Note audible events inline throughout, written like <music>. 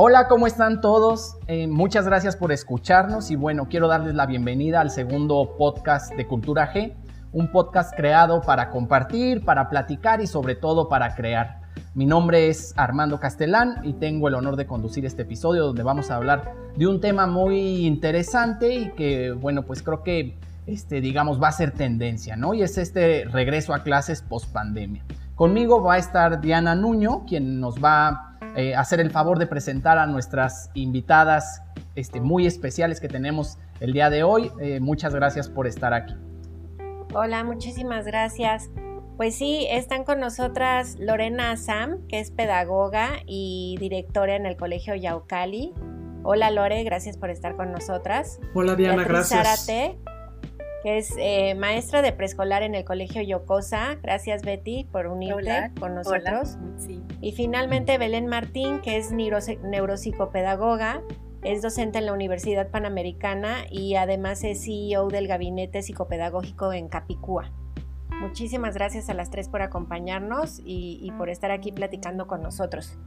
Hola, ¿cómo están todos? Eh, muchas gracias por escucharnos y bueno, quiero darles la bienvenida al segundo podcast de Cultura G, un podcast creado para compartir, para platicar y sobre todo para crear. Mi nombre es Armando Castellán y tengo el honor de conducir este episodio donde vamos a hablar de un tema muy interesante y que bueno, pues creo que este digamos va a ser tendencia, ¿no? Y es este regreso a clases post pandemia. Conmigo va a estar Diana Nuño, quien nos va eh, hacer el favor de presentar a nuestras invitadas este, muy especiales que tenemos el día de hoy. Eh, muchas gracias por estar aquí. Hola, muchísimas gracias. Pues sí, están con nosotras Lorena Sam, que es pedagoga y directora en el Colegio Yaucali. Hola Lore, gracias por estar con nosotras. Hola Diana, gracias que es eh, maestra de preescolar en el Colegio Yocosa. Gracias Betty por unirte con nosotros. Y finalmente Belén Martín, que es neuropsicopedagoga, es docente en la Universidad Panamericana y además es CEO del Gabinete Psicopedagógico en Capicúa. Muchísimas gracias a las tres por acompañarnos y por estar aquí platicando con nosotros.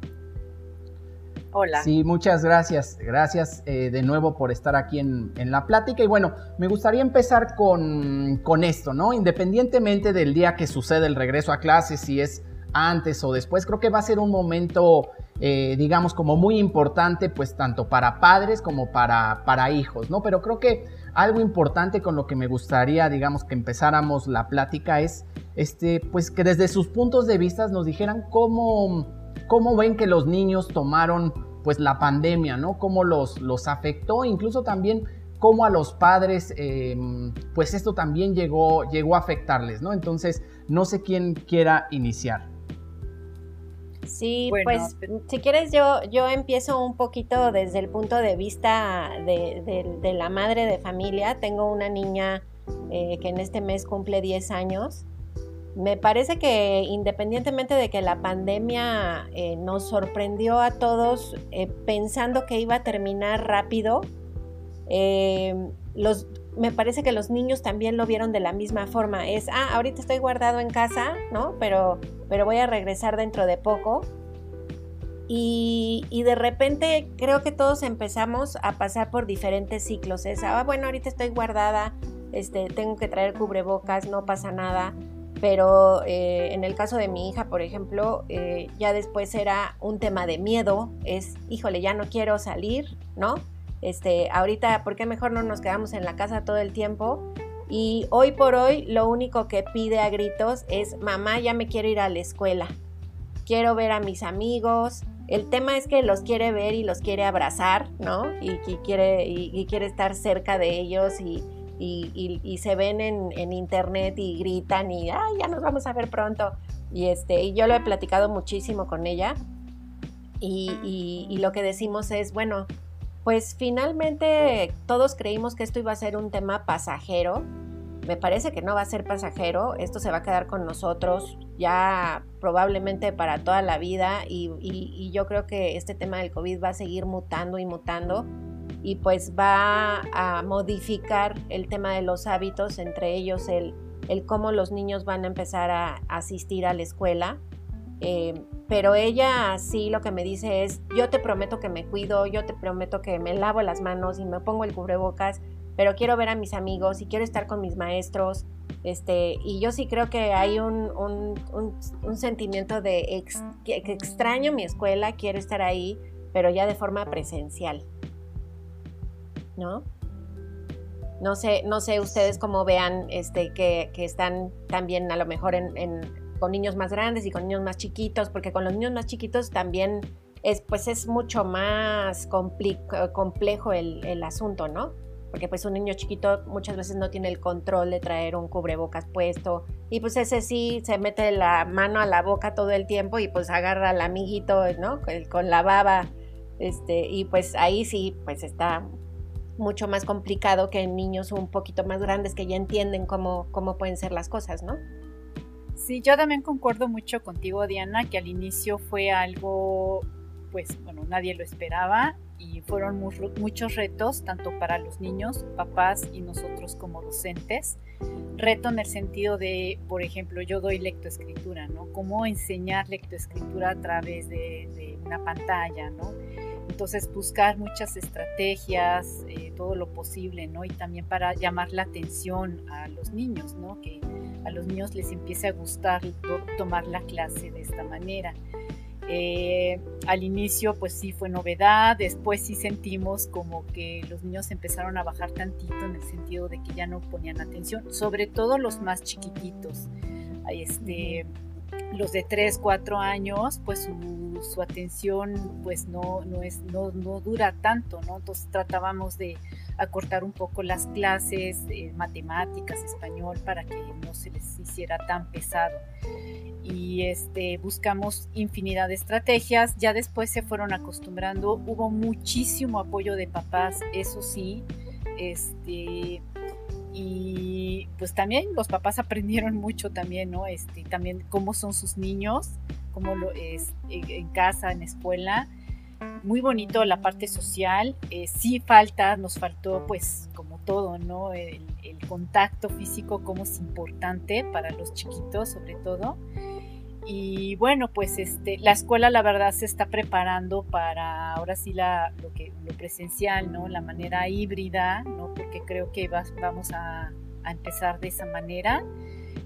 Hola. Sí, muchas gracias. Gracias eh, de nuevo por estar aquí en, la plática. Y bueno, me gustaría empezar con, esto, ¿no? Independientemente del día que sucede el regreso a clases, si es antes o después, creo que va a ser un momento, eh, digamos, como muy importante, pues tanto para padres como para, para hijos, ¿no? Pero creo que algo importante con lo que me gustaría, digamos, que empezáramos la plática es, este, pues que desde sus puntos de vista nos dijeran cómo cómo ven que los niños tomaron pues la pandemia, ¿no? Cómo los, los afectó, incluso también cómo a los padres, em, pues esto también llegó, llegó a afectarles, ¿no? Entonces, no sé quién quiera iniciar. Sí, pues si quieres yo, yo empiezo un poquito desde el punto de vista de, la madre de familia. Tengo una niña eh, que en este mes cumple 10 años me parece que independientemente de que la pandemia eh, nos sorprendió a todos eh, pensando que iba a terminar rápido, eh, los, me parece que los niños también lo vieron de la misma forma. Es, ah, ahorita estoy guardado en casa, ¿no? Pero, pero voy a regresar dentro de poco. Y, y, de repente creo que todos empezamos a pasar por diferentes ciclos. Es, ah, bueno, ahorita estoy guardada, este, tengo que traer cubrebocas, no pasa nada pero eh, en el caso de mi hija, por ejemplo, eh, ya después era un tema de miedo, es, híjole, ya no quiero salir, ¿no? Este, ahorita, ¿por qué mejor no nos quedamos en la casa todo el tiempo? Y hoy por hoy lo único que pide a gritos es, mamá, ya me quiero ir a la escuela, quiero ver a mis amigos. El tema es que los quiere ver y los quiere abrazar, ¿no? Y, quiere, y quiere estar cerca de ellos y, y, se ven en, internet y gritan y Ay, ya nos vamos a ver pronto. Y, este, y yo lo he platicado muchísimo con ella y, y lo que decimos es, bueno, pues finalmente todos creímos que esto iba a ser un tema pasajero. Me parece que no va a ser pasajero, esto se va a quedar con nosotros ya probablemente para toda la vida y, y yo creo que este tema del COVID va a seguir mutando y mutando y pues va a modificar el tema de los hábitos, entre ellos el, cómo los niños van a empezar a asistir a la escuela. Eh, pero ella sí lo que me dice es, yo te prometo que me cuido, yo te prometo que me lavo las manos y me pongo el cubrebocas, pero quiero ver a mis amigos y quiero estar con mis maestros. Este, y yo sí creo que hay un, sentimiento de que extraño mi escuela, quiero estar ahí, pero ya de forma presencial. ¿No? No sé, no sé ustedes cómo vean este, que, están también a lo mejor en, con niños más grandes y con niños más chiquitos, porque con los niños más chiquitos también es, pues es mucho más complejo el, el, asunto, ¿no? Porque pues un niño chiquito muchas veces no tiene el control de traer un cubrebocas puesto y pues ese sí se mete la mano a la boca todo el tiempo y pues agarra al amiguito, ¿no? Con la baba, este, y pues ahí sí, pues está mucho más complicado que en niños un poquito más grandes que ya entienden cómo, cómo pueden ser las cosas, ¿no? Sí, yo también concuerdo mucho contigo, Diana, que al inicio fue algo, pues, bueno, nadie lo esperaba y fueron muchos retos, tanto para los niños, papás y nosotros como docentes. Reto en el sentido de, por ejemplo, yo doy lectoescritura, ¿no? Cómo enseñar lectoescritura a través de, de una pantalla, ¿no? Entonces buscar muchas estrategias, eh, todo lo posible, ¿no? Y también para llamar la atención a los niños, ¿no? Que a los niños les empiece a gustar tomar la clase de esta manera. Eh, al inicio pues sí fue novedad, después sí sentimos como que los niños empezaron a bajar tantito en el sentido de que ya no ponían atención, sobre todo los más chiquititos. Este, los de 3, 4 años, pues su, atención pues no, no, es, no, no, dura tanto, ¿no? Entonces tratábamos de acortar un poco las clases, matemáticas, español, para que no se les hiciera tan pesado. Y este, buscamos infinidad de estrategias, ya después se fueron acostumbrando, hubo muchísimo apoyo de papás, eso sí, este, y pues también los papás aprendieron mucho también, ¿no? Este, también cómo son sus niños, cómo lo es en casa, en escuela. Muy bonito la parte social. Eh, sí falta, nos faltó pues como todo, ¿no? El, el contacto físico como es importante para los chiquitos sobre todo. Y bueno, pues este, la escuela la verdad se está preparando para ahora sí la, lo, que, lo presencial, ¿no? La manera híbrida, ¿no? Porque creo que vamos a, empezar de esa manera.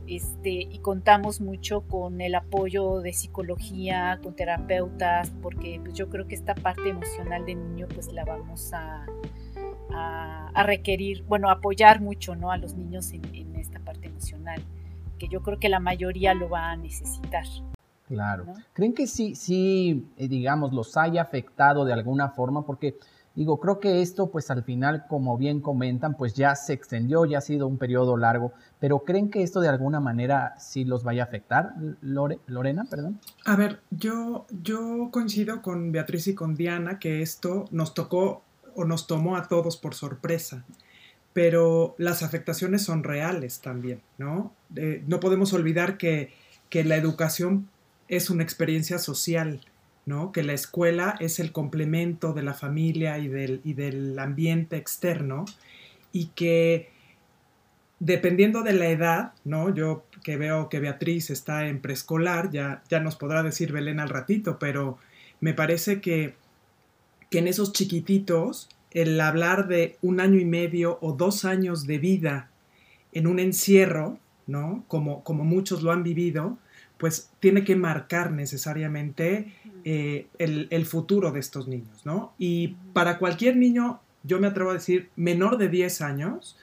Este, y contamos mucho con el apoyo de psicología, con terapeutas, porque pues, yo creo que esta parte emocional del niño pues la vamos a, requerir, bueno, apoyar mucho ¿no? a los niños en esta parte emocional que yo creo que la mayoría lo va a necesitar. Claro. ¿Creen que sí, sí, eh, digamos, los haya afectado de alguna forma? Porque, digo, creo que esto, pues al final, como bien comentan, pues ya se extendió, ya ha sido un periodo largo, pero ¿creen que esto de alguna manera sí los vaya a afectar? Lorena, perdón. A ver, yo, yo coincido con Beatriz y con Diana que esto nos tocó o nos tomó a todos por sorpresa pero las afectaciones son reales también, ¿no? no podemos olvidar que, la educación es una experiencia social, ¿no? Que la escuela es el complemento de la familia y del, y del ambiente externo y que dependiendo de la edad, ¿no? Yo que veo que Beatriz está en preescolar, ya, ya nos podrá decir Belén al ratito, pero me parece que, que en esos chiquititos el hablar de un año y medio o dos años de vida en un encierro, ¿no? Como, como muchos lo han vivido, pues tiene que marcar necesariamente eh, el, futuro de estos niños, ¿no? Y para cualquier niño, yo me atrevo a decir, menor de 10 años,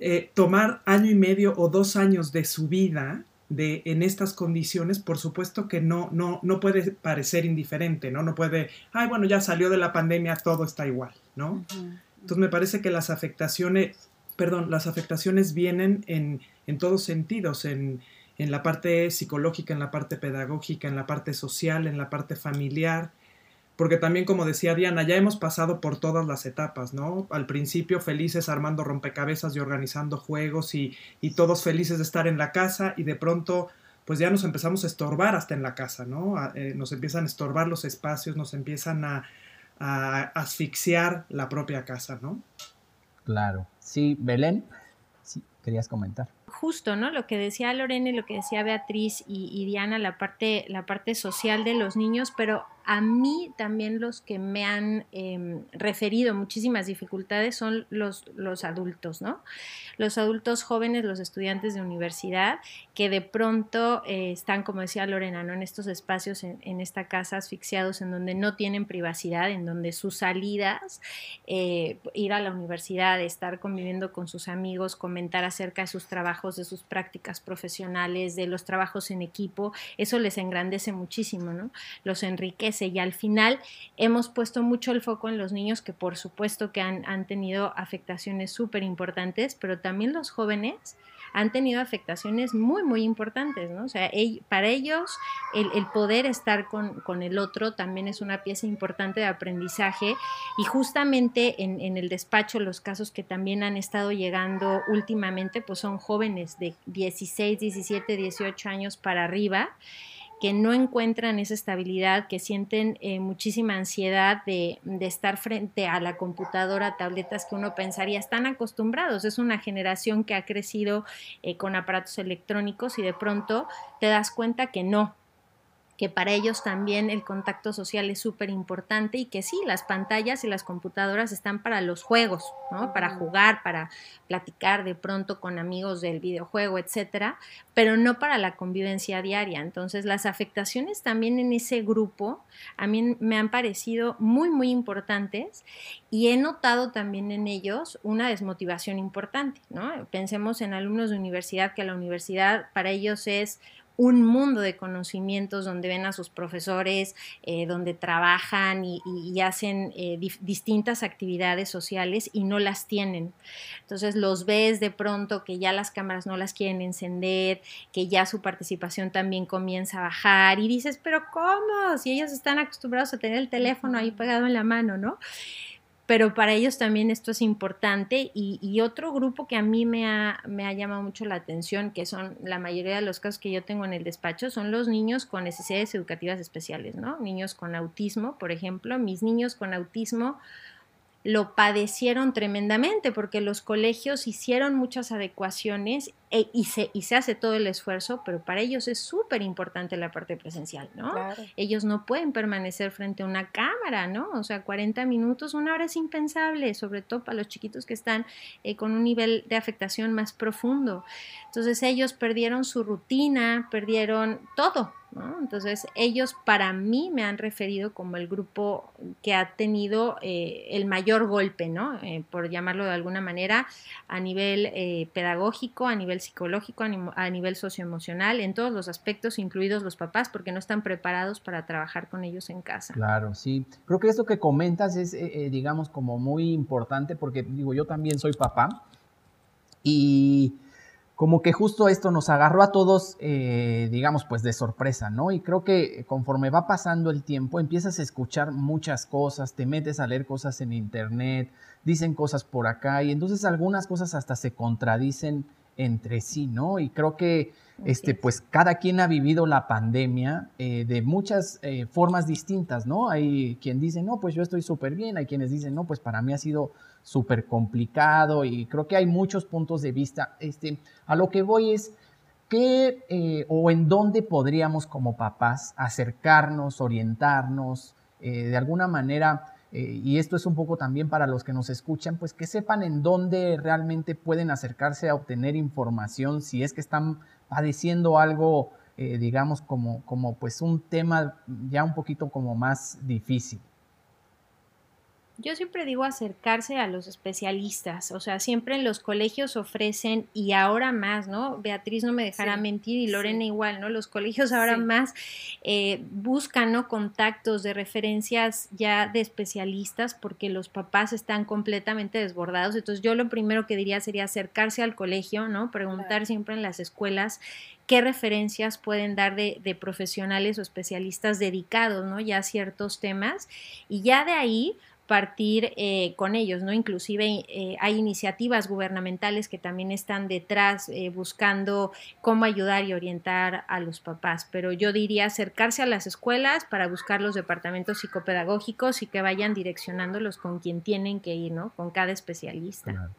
eh, tomar año y medio o dos años de su vida de, en estas condiciones, por supuesto que no, no, no puede parecer indiferente, ¿no? No puede, ay, bueno, ya salió de la pandemia, todo está igual, ¿no? Entonces me parece que las afectaciones, perdón, las afectaciones vienen en, en todos sentidos, en, en la parte psicológica, en la parte pedagógica, en la parte social, en la parte familiar, porque también como decía Diana, ya hemos pasado por todas las etapas, ¿no? Al principio felices armando rompecabezas y organizando juegos y, todos felices de estar en la casa y de pronto pues ya nos empezamos a estorbar hasta en la casa, ¿no? Eh, nos empiezan a estorbar los espacios, nos empiezan a, a asfixiar la propia casa, ¿no? Claro. Sí, Belén, sí, querías comentar justo, ¿no? Lo que decía Lorena y lo que decía Beatriz y, y, Diana, la parte, la parte social de los niños, pero a mí también los que me han em, referido muchísimas dificultades son los, los adultos, ¿no? Los adultos jóvenes, los estudiantes de universidad, que de pronto eh, están, como decía Lorena, ¿no? En estos espacios, en, esta casa, asfixiados, en donde no tienen privacidad, en donde sus salidas, eh, ir a la universidad, estar conviviendo con sus amigos, comentar acerca de sus trabajos, de sus prácticas profesionales, de los trabajos en equipo, eso les engrandece muchísimo, ¿no? Los enriquece y al final hemos puesto mucho el foco en los niños que por supuesto que han, tenido afectaciones súper importantes, pero también los jóvenes han tenido afectaciones muy, muy importantes, ¿no? O sea, para ellos el, poder estar con, el otro también es una pieza importante de aprendizaje y justamente en, en, el despacho los casos que también han estado llegando últimamente, pues son jóvenes de 16, 17, 18 años para arriba que no encuentran esa estabilidad, que sienten eh, muchísima ansiedad de, estar frente a la computadora, tabletas que uno pensaría están acostumbrados. Es una generación que ha crecido eh, con aparatos electrónicos y de pronto te das cuenta que no, que para ellos también el contacto social es súper importante y que sí, las pantallas y las computadoras están para los juegos, ¿no? Para jugar, para platicar de pronto con amigos del videojuego, etcétera, pero no para la convivencia diaria. Entonces, las afectaciones también en ese grupo a mí me han parecido muy, muy importantes y he notado también en ellos una desmotivación importante, ¿no? Pensemos en alumnos de universidad, que la universidad para ellos es un mundo de conocimientos donde ven a sus profesores, eh, donde trabajan y, hacen eh, distintas actividades sociales y no las tienen. Entonces los ves de pronto que ya las cámaras no las quieren encender, que ya su participación también comienza a bajar y dices, pero ¿cómo? Si ellos están acostumbrados a tener el teléfono ahí pegado en la mano, ¿no? Pero para ellos también esto es importante y, otro grupo que a mí me ha, llamado mucho la atención, que son la mayoría de los casos que yo tengo en el despacho, son los niños con necesidades educativas especiales, ¿no? Niños con autismo, por ejemplo, mis niños con autismo lo padecieron tremendamente porque los colegios hicieron muchas adecuaciones e, y, se, y se hace todo el esfuerzo, pero para ellos es súper importante la parte presencial, ¿no? Ellos no pueden permanecer frente a una cámara, ¿no? O sea, 40 minutos, una hora es impensable, sobre todo para los chiquitos que están eh, con un nivel de afectación más profundo. Entonces ellos perdieron su rutina, perdieron todo, entonces, ellos para mí me han referido como el grupo que ha tenido eh, el mayor golpe, ¿no? Eh, por llamarlo de alguna manera, a nivel eh, pedagógico, a nivel psicológico, a, nivel socioemocional, en todos los aspectos, incluidos los papás, porque no están preparados para trabajar con ellos en casa. Claro, sí. Creo que esto que comentas es, digamos, como muy importante, porque digo, yo también soy papá y como que justo esto nos agarró a todos, eh, digamos, pues de sorpresa, ¿no? Y creo que conforme va pasando el tiempo, empiezas a escuchar muchas cosas, te metes a leer cosas en internet, dicen cosas por acá, y entonces algunas cosas hasta se contradicen entre sí, ¿no? Y creo que este, pues cada quien ha vivido la pandemia eh, de muchas eh, formas distintas, ¿no? Hay quien dice, no, pues yo estoy súper bien, hay quienes dicen, no, pues para mí ha sido súper complicado y creo que hay muchos puntos de vista. Este, a lo que voy es, ¿qué eh, o en dónde podríamos como papás acercarnos, orientarnos, de alguna manera eh, y esto es un poco también para los que nos escuchan, pues que sepan en dónde realmente pueden acercarse a obtener información si es que están padeciendo algo, eh, digamos, como, como pues un tema ya un poquito como más difícil. Yo siempre digo acercarse a los especialistas, o sea, siempre en los colegios ofrecen y ahora más, ¿no? Beatriz no me dejará mentir y Lorena igual, ¿no? Los colegios ahora más eh, buscan, ¿no? Contactos de referencias ya de especialistas porque los papás están completamente desbordados. Entonces yo lo primero que diría sería acercarse al colegio, ¿no? Preguntar siempre en las escuelas qué referencias pueden dar de, de, profesionales o especialistas dedicados, ¿no? Ya a ciertos temas y ya de ahí partir eh, con ellos, ¿no? Inclusive eh, hay iniciativas gubernamentales que también están detrás eh, buscando cómo ayudar y orientar a los papás, pero yo diría acercarse a las escuelas para buscar los departamentos psicopedagógicos y que vayan direccionándolos con quien tienen que ir, ¿no? Con cada especialista.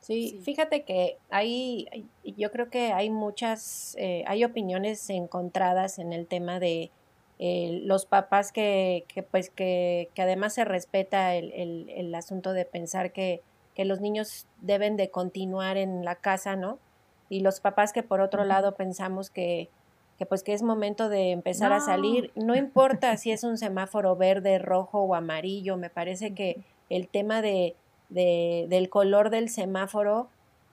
Sí, fíjate que hay, yo creo que hay muchas, hay opiniones encontradas en el tema de eh, los papás que, que pues que, que, además se respeta el, el, el asunto de pensar que, que, los niños deben de continuar en la casa, ¿no? Y los papás que por otro lado pensamos que, que pues que es momento de empezar a salir, no importa si es un semáforo verde, rojo o amarillo, me parece que el tema de, de del color del semáforo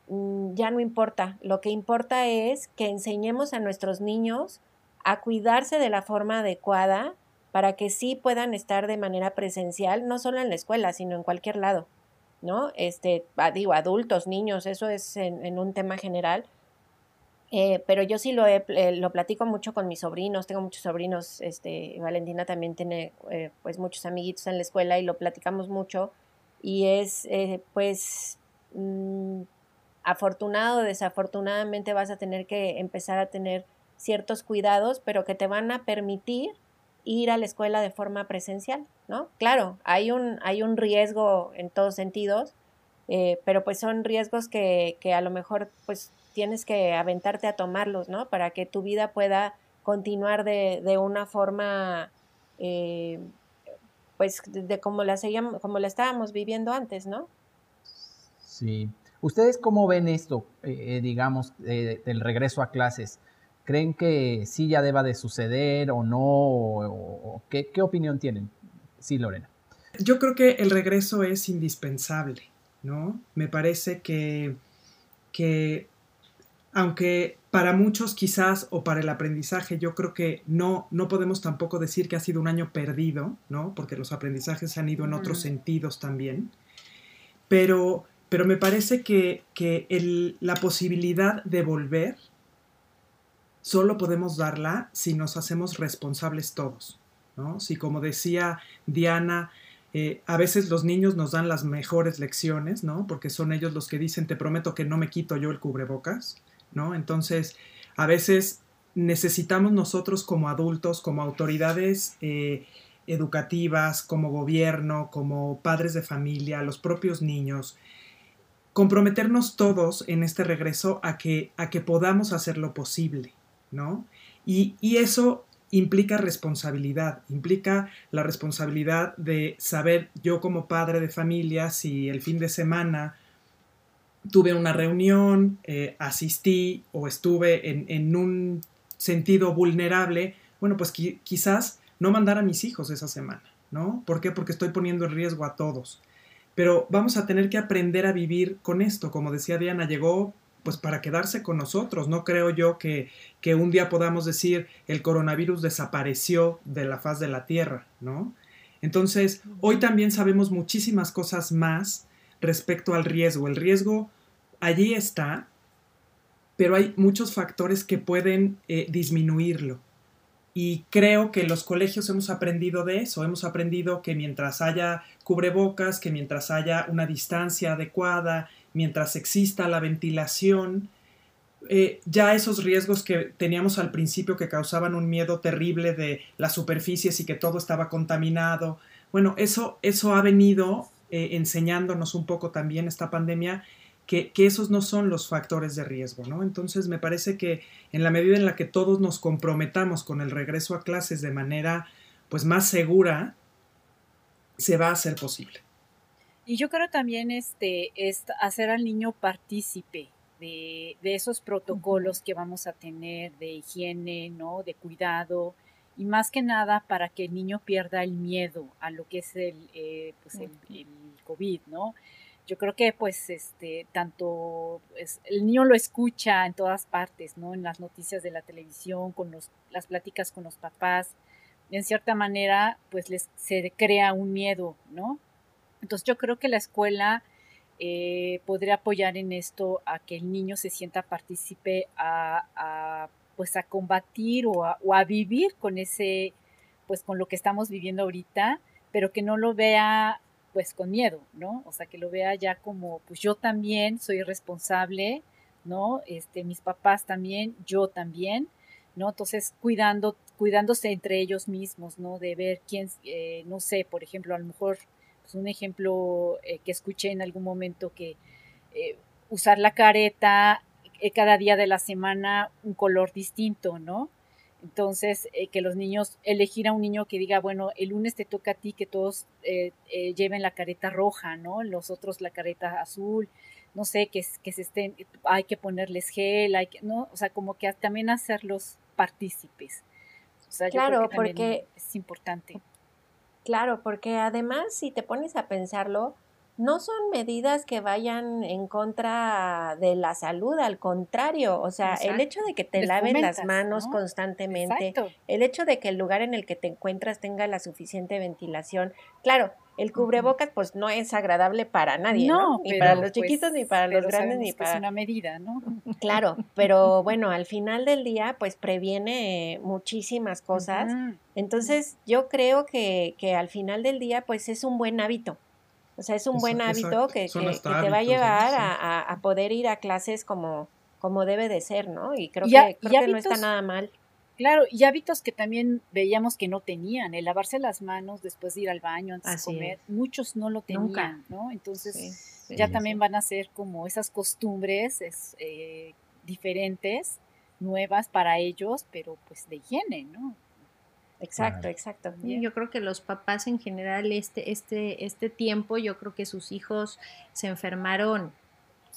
mm, ya no importa, lo que importa es que enseñemos a nuestros niños a cuidarse de la forma adecuada para que sí puedan estar de manera presencial, no solo en la escuela, sino en cualquier lado, ¿no? Este, digo, adultos, niños, eso es en, un tema general. Eh, pero yo sí lo, he, eh, lo platico mucho con mis sobrinos, tengo muchos sobrinos, este, Valentina también tiene eh, pues muchos amiguitos en la escuela y lo platicamos mucho y es pues mm, afortunado desafortunadamente vas a tener que empezar a tener ciertos cuidados, pero que te van a permitir ir a la escuela de forma presencial, ¿no? Claro, hay un, hay un riesgo en todos sentidos, eh, pero pues son riesgos que, que, a lo mejor pues tienes que aventarte a tomarlos, ¿no? Para que tu vida pueda continuar de, de una forma, eh, pues, de, como, la como la estábamos viviendo antes, ¿no? Sí. ¿Ustedes cómo ven esto, eh, digamos, del regreso a clases? ¿Creen que sí ya deba de suceder o no? ¿qué, ¿Qué opinión tienen? Sí, Lorena. Yo creo que el regreso es indispensable, ¿no? Me parece que, que aunque para muchos quizás o para el aprendizaje yo creo que no, no podemos tampoco decir que ha sido un año perdido, ¿no? Porque los aprendizajes han ido en otros sentidos también. Pero, pero me parece que, que la posibilidad de volver solo podemos darla si nos hacemos responsables todos, ¿no? Si como decía Diana, eh, a veces los niños nos dan las mejores lecciones, ¿no? Porque son ellos los que dicen, te prometo que no me quito yo el cubrebocas, ¿no? Entonces, a veces necesitamos nosotros como adultos, como autoridades eh, educativas, como gobierno, como padres de familia, los propios niños, comprometernos todos en este regreso a que, a que podamos hacer lo posible, Y, eso implica responsabilidad, implica la responsabilidad de saber yo como padre de familia si el fin de semana tuve una reunión, eh, asistí o estuve en, un sentido vulnerable, bueno, pues quizás no mandar a mis hijos esa semana, ¿no? ¿Por qué? Porque estoy poniendo en riesgo a todos. Pero vamos a tener que aprender a vivir con esto. Como decía Diana, llegó pues para quedarse con nosotros. No creo yo que, que, un día podamos decir el coronavirus desapareció de la faz de la Tierra, ¿no? Entonces, hoy también sabemos muchísimas cosas más respecto al riesgo. El riesgo allí está, pero hay muchos factores que pueden eh, disminuirlo. Y creo que los colegios hemos aprendido de eso, hemos aprendido que mientras haya cubrebocas, que mientras haya una distancia adecuada, mientras exista la ventilación, eh, ya esos riesgos que teníamos al principio que causaban un miedo terrible de las superficies y que todo estaba contaminado, bueno, eso, eso ha venido eh, enseñándonos un poco también esta pandemia que, que, esos no son los factores de riesgo, ¿no? Entonces me parece que en la medida en la que todos nos comprometamos con el regreso a clases de manera pues más segura, se va a hacer posible. Y yo creo también este, es hacer al niño partícipe de, esos protocolos que vamos a tener de higiene, ¿no? De cuidado y más que nada para que el niño pierda el miedo a lo que es el, eh, pues el, COVID, ¿no? Yo creo que pues este, tanto el niño lo escucha en todas partes, ¿no? En las noticias de la televisión, con los, las pláticas con los papás, en cierta manera pues les se crea un miedo, ¿no? Entonces yo creo que la escuela eh, podría apoyar en esto a que el niño se sienta partícipe a, pues a combatir o a, vivir con ese, pues con lo que estamos viviendo ahorita, pero que no lo vea pues con miedo, ¿no? O sea, que lo vea ya como, pues yo también soy responsable, ¿no? Este, mis papás también, yo también, ¿no? Entonces, cuidando, cuidándose entre ellos mismos, ¿no? De ver quién, eh, no sé, por ejemplo, a lo mejor pues, un ejemplo eh, que escuché en algún momento que eh, usar la careta eh, cada día de la semana un color distinto, ¿no? Entonces, que los niños, elegir a un niño que diga, bueno, el lunes te toca a ti que todos lleven la careta roja, ¿no? Los otros la careta azul, no sé, que, que se estén, hay que ponerles gel, hay que, ¿no? O sea, como que también hacerlos partícipes. O sea, claro, yo creo que porque es importante. Claro, porque además si te pones a pensarlo, no son medidas que vayan en contra de la salud, al contrario, o sea, el hecho de que te laven las manos constantemente, el hecho de que el lugar en el que te encuentras tenga la suficiente ventilación, claro, el cubrebocas pues no es agradable para nadie, ¿no? Ni para los chiquitos, ni pues, para los grandes, ni para... Es una medida, ¿no? <laughs> Claro, pero bueno, al final del día pues previene muchísimas cosas. Entonces yo creo que, que al final del día pues es un buen hábito. O sea, es un buen hábito que, que, te va a llevar a, a, poder ir a clases como, como debe de ser, ¿no? Y creo, que, creo que no está nada mal. Claro, y hábitos que también veíamos que no tenían, el lavarse las manos después de ir al baño antes de comer, muchos no lo tenían, ¿no? Entonces ya también van a ser como esas costumbres es, eh, diferentes, nuevas para ellos, pero pues de higiene, ¿no? Exacto, exacto. Yo creo que los papás en general este, este, este tiempo, yo creo que sus hijos se enfermaron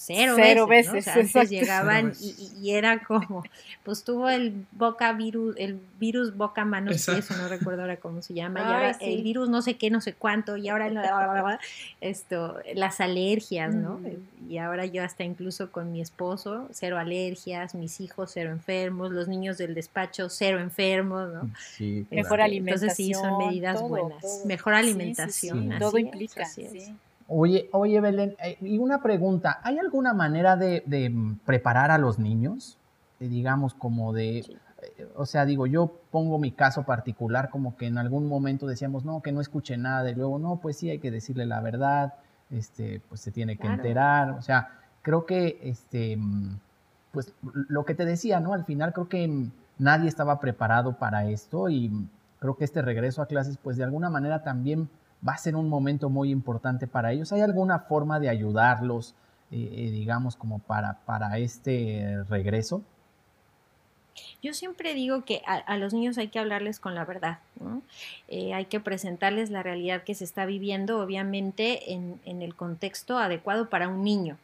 cero, veces, antes llegaban y, era como, pues tuvo el boca virus, el virus boca manos eso no recuerdo ahora cómo se llama, y ahora el virus no sé qué, no sé cuánto, y ahora esto, las alergias, ¿no? Y ahora yo hasta incluso con mi esposo, cero alergias, mis hijos cero enfermos, los niños del despacho cero enfermos, ¿no? Sí, Mejor alimentación. Entonces sí, son medidas buenas. Mejor alimentación. todo implica, Oye, oye, Belén, eh, y una pregunta, ¿hay alguna manera de, mm, preparar a los niños? digamos, como de, eh, o sea, digo, yo pongo mi caso particular como que en algún momento decíamos, no, que no escuche nada, y luego, no, pues sí, hay que decirle la verdad, este, pues se tiene que enterar, o sea, creo que, este, mm, pues lo que te decía, ¿no? Al final creo que mm, nadie estaba preparado para esto y creo que este regreso a clases, pues de alguna manera también va a ser un momento muy importante para ellos. ¿Hay alguna forma de ayudarlos, eh, eh, digamos, como para, para este regreso? Yo siempre digo que a, los niños hay que hablarles con la verdad, eh, hay que presentarles la realidad que se está viviendo, obviamente en, en el contexto adecuado para un niño.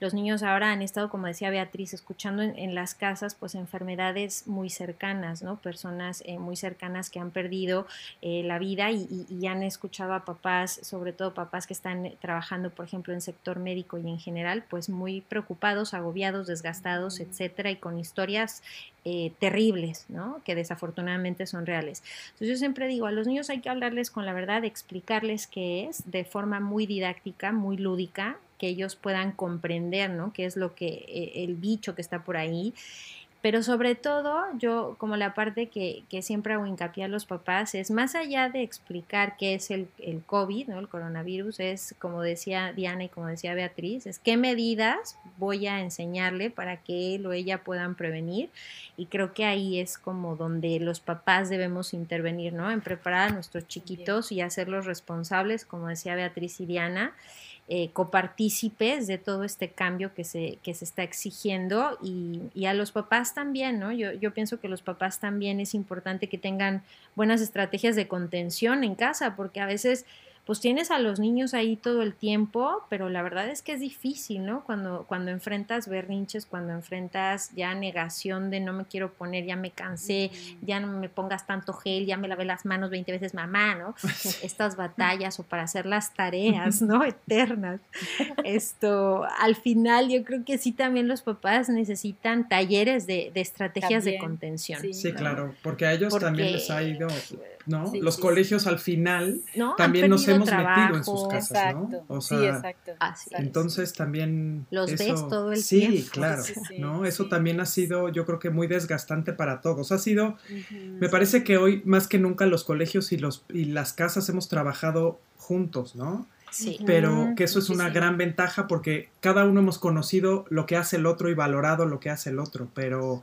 Los niños ahora han estado, como decía Beatriz, escuchando en, las casas pues enfermedades muy cercanas, ¿no? Personas eh, muy cercanas que han perdido eh, la vida y, han escuchado a papás, sobre todo papás que están trabajando, por ejemplo, en sector médico y en general, pues muy preocupados, agobiados, desgastados, etcétera, y con historias eh, terribles, ¿no? Que desafortunadamente son reales. Entonces yo siempre digo, a los niños hay que hablarles con la verdad, explicarles qué es de forma muy didáctica, muy lúdica, que ellos puedan comprender, ¿no? Qué es lo que eh, el bicho que está por ahí pero sobre todo, yo como la parte que, siempre hago hincapié a los papás es más allá de explicar qué es el, el, COVID, ¿no? el coronavirus, es como decía Diana y como decía Beatriz, es qué medidas voy a enseñarle para que él o ella puedan prevenir. Y creo que ahí es como donde los papás debemos intervenir, ¿no? En preparar a nuestros chiquitos y hacerlos responsables, como decía Beatriz y Diana eh, copartícipes de todo este cambio que se, que se está exigiendo y, y a los papás también, ¿no? Yo, yo, pienso que los papás también es importante que tengan buenas estrategias de contención en casa, porque a veces pues tienes a los niños ahí todo el tiempo, pero la verdad es que es difícil, ¿no? Cuando, cuando enfrentas berrinches, cuando enfrentas ya negación de no me quiero poner, ya me cansé, ya no me pongas tanto gel, ya me lavé las manos 20 veces mamá, ¿no? <laughs> Estas batallas o para hacer las tareas, <laughs> ¿no? Eternas. Esto, al final yo creo que sí también los papás necesitan talleres de, estrategias de contención. Sí, claro, porque a ellos también les ha ido ¿no? los colegios al final también nos hemos metido en sus casas, ¿no? sí, exacto. entonces también los ves todo el tiempo. Sí, claro, ¿no? Eso también ha sido, yo creo que muy desgastante para todos. Ha sido, me parece que hoy más que nunca los colegios y los y las casas hemos trabajado juntos, ¿no? Sí. Pero que eso es una gran ventaja porque cada uno hemos conocido lo que hace el otro y valorado lo que hace el otro, pero,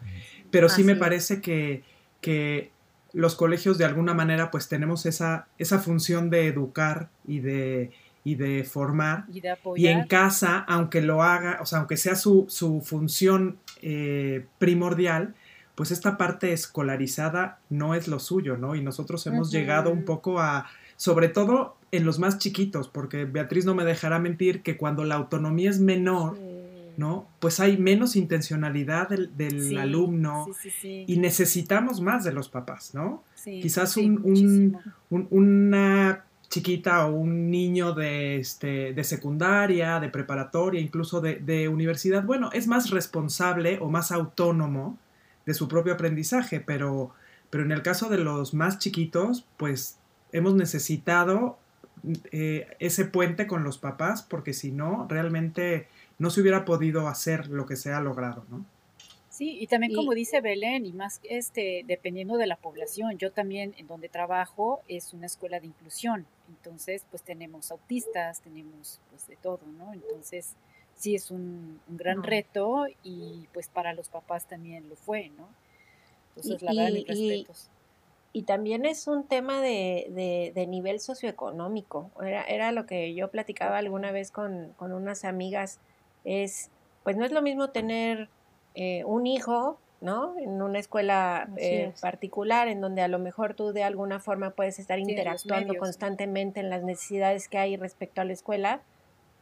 pero sí me parece que, que los colegios de alguna manera pues tenemos esa, esa función de educar y de, y de formar. Y, de y en casa, aunque lo haga, o sea, aunque sea su, función eh, primordial, pues esta parte escolarizada no es lo suyo, ¿no? Y nosotros hemos llegado un poco a, sobre todo en los más chiquitos, porque Beatriz no me dejará mentir que cuando la autonomía es menor, ¿no? Pues hay menos intencionalidad del, alumno y necesitamos más de los papás, ¿no? Quizás un, una chiquita o un niño de, este, de secundaria, de preparatoria, incluso de, de, universidad, bueno, es más responsable o más autónomo de su propio aprendizaje, pero, pero en el caso de los más chiquitos, pues hemos necesitado eh, ese puente con los papás, porque si no, realmente no se hubiera podido hacer lo que se ha logrado, ¿no? Sí, y también como dice Belén, y más este, dependiendo de la población, yo también en donde trabajo es una escuela de inclusión, entonces pues tenemos autistas, tenemos pues de todo, ¿no? Entonces sí es un, gran reto y pues para los papás también lo fue, ¿no? Entonces la verdad, mis respetos. Y también es un tema de, de, de nivel socioeconómico. Era, era, lo que yo platicaba alguna vez con, con unas amigas es, pues no es lo mismo tener eh, un hijo ¿no? En una escuela eh, particular, en donde a lo mejor tú de alguna forma puedes estar interactuando constantemente en las necesidades que hay respecto a la escuela,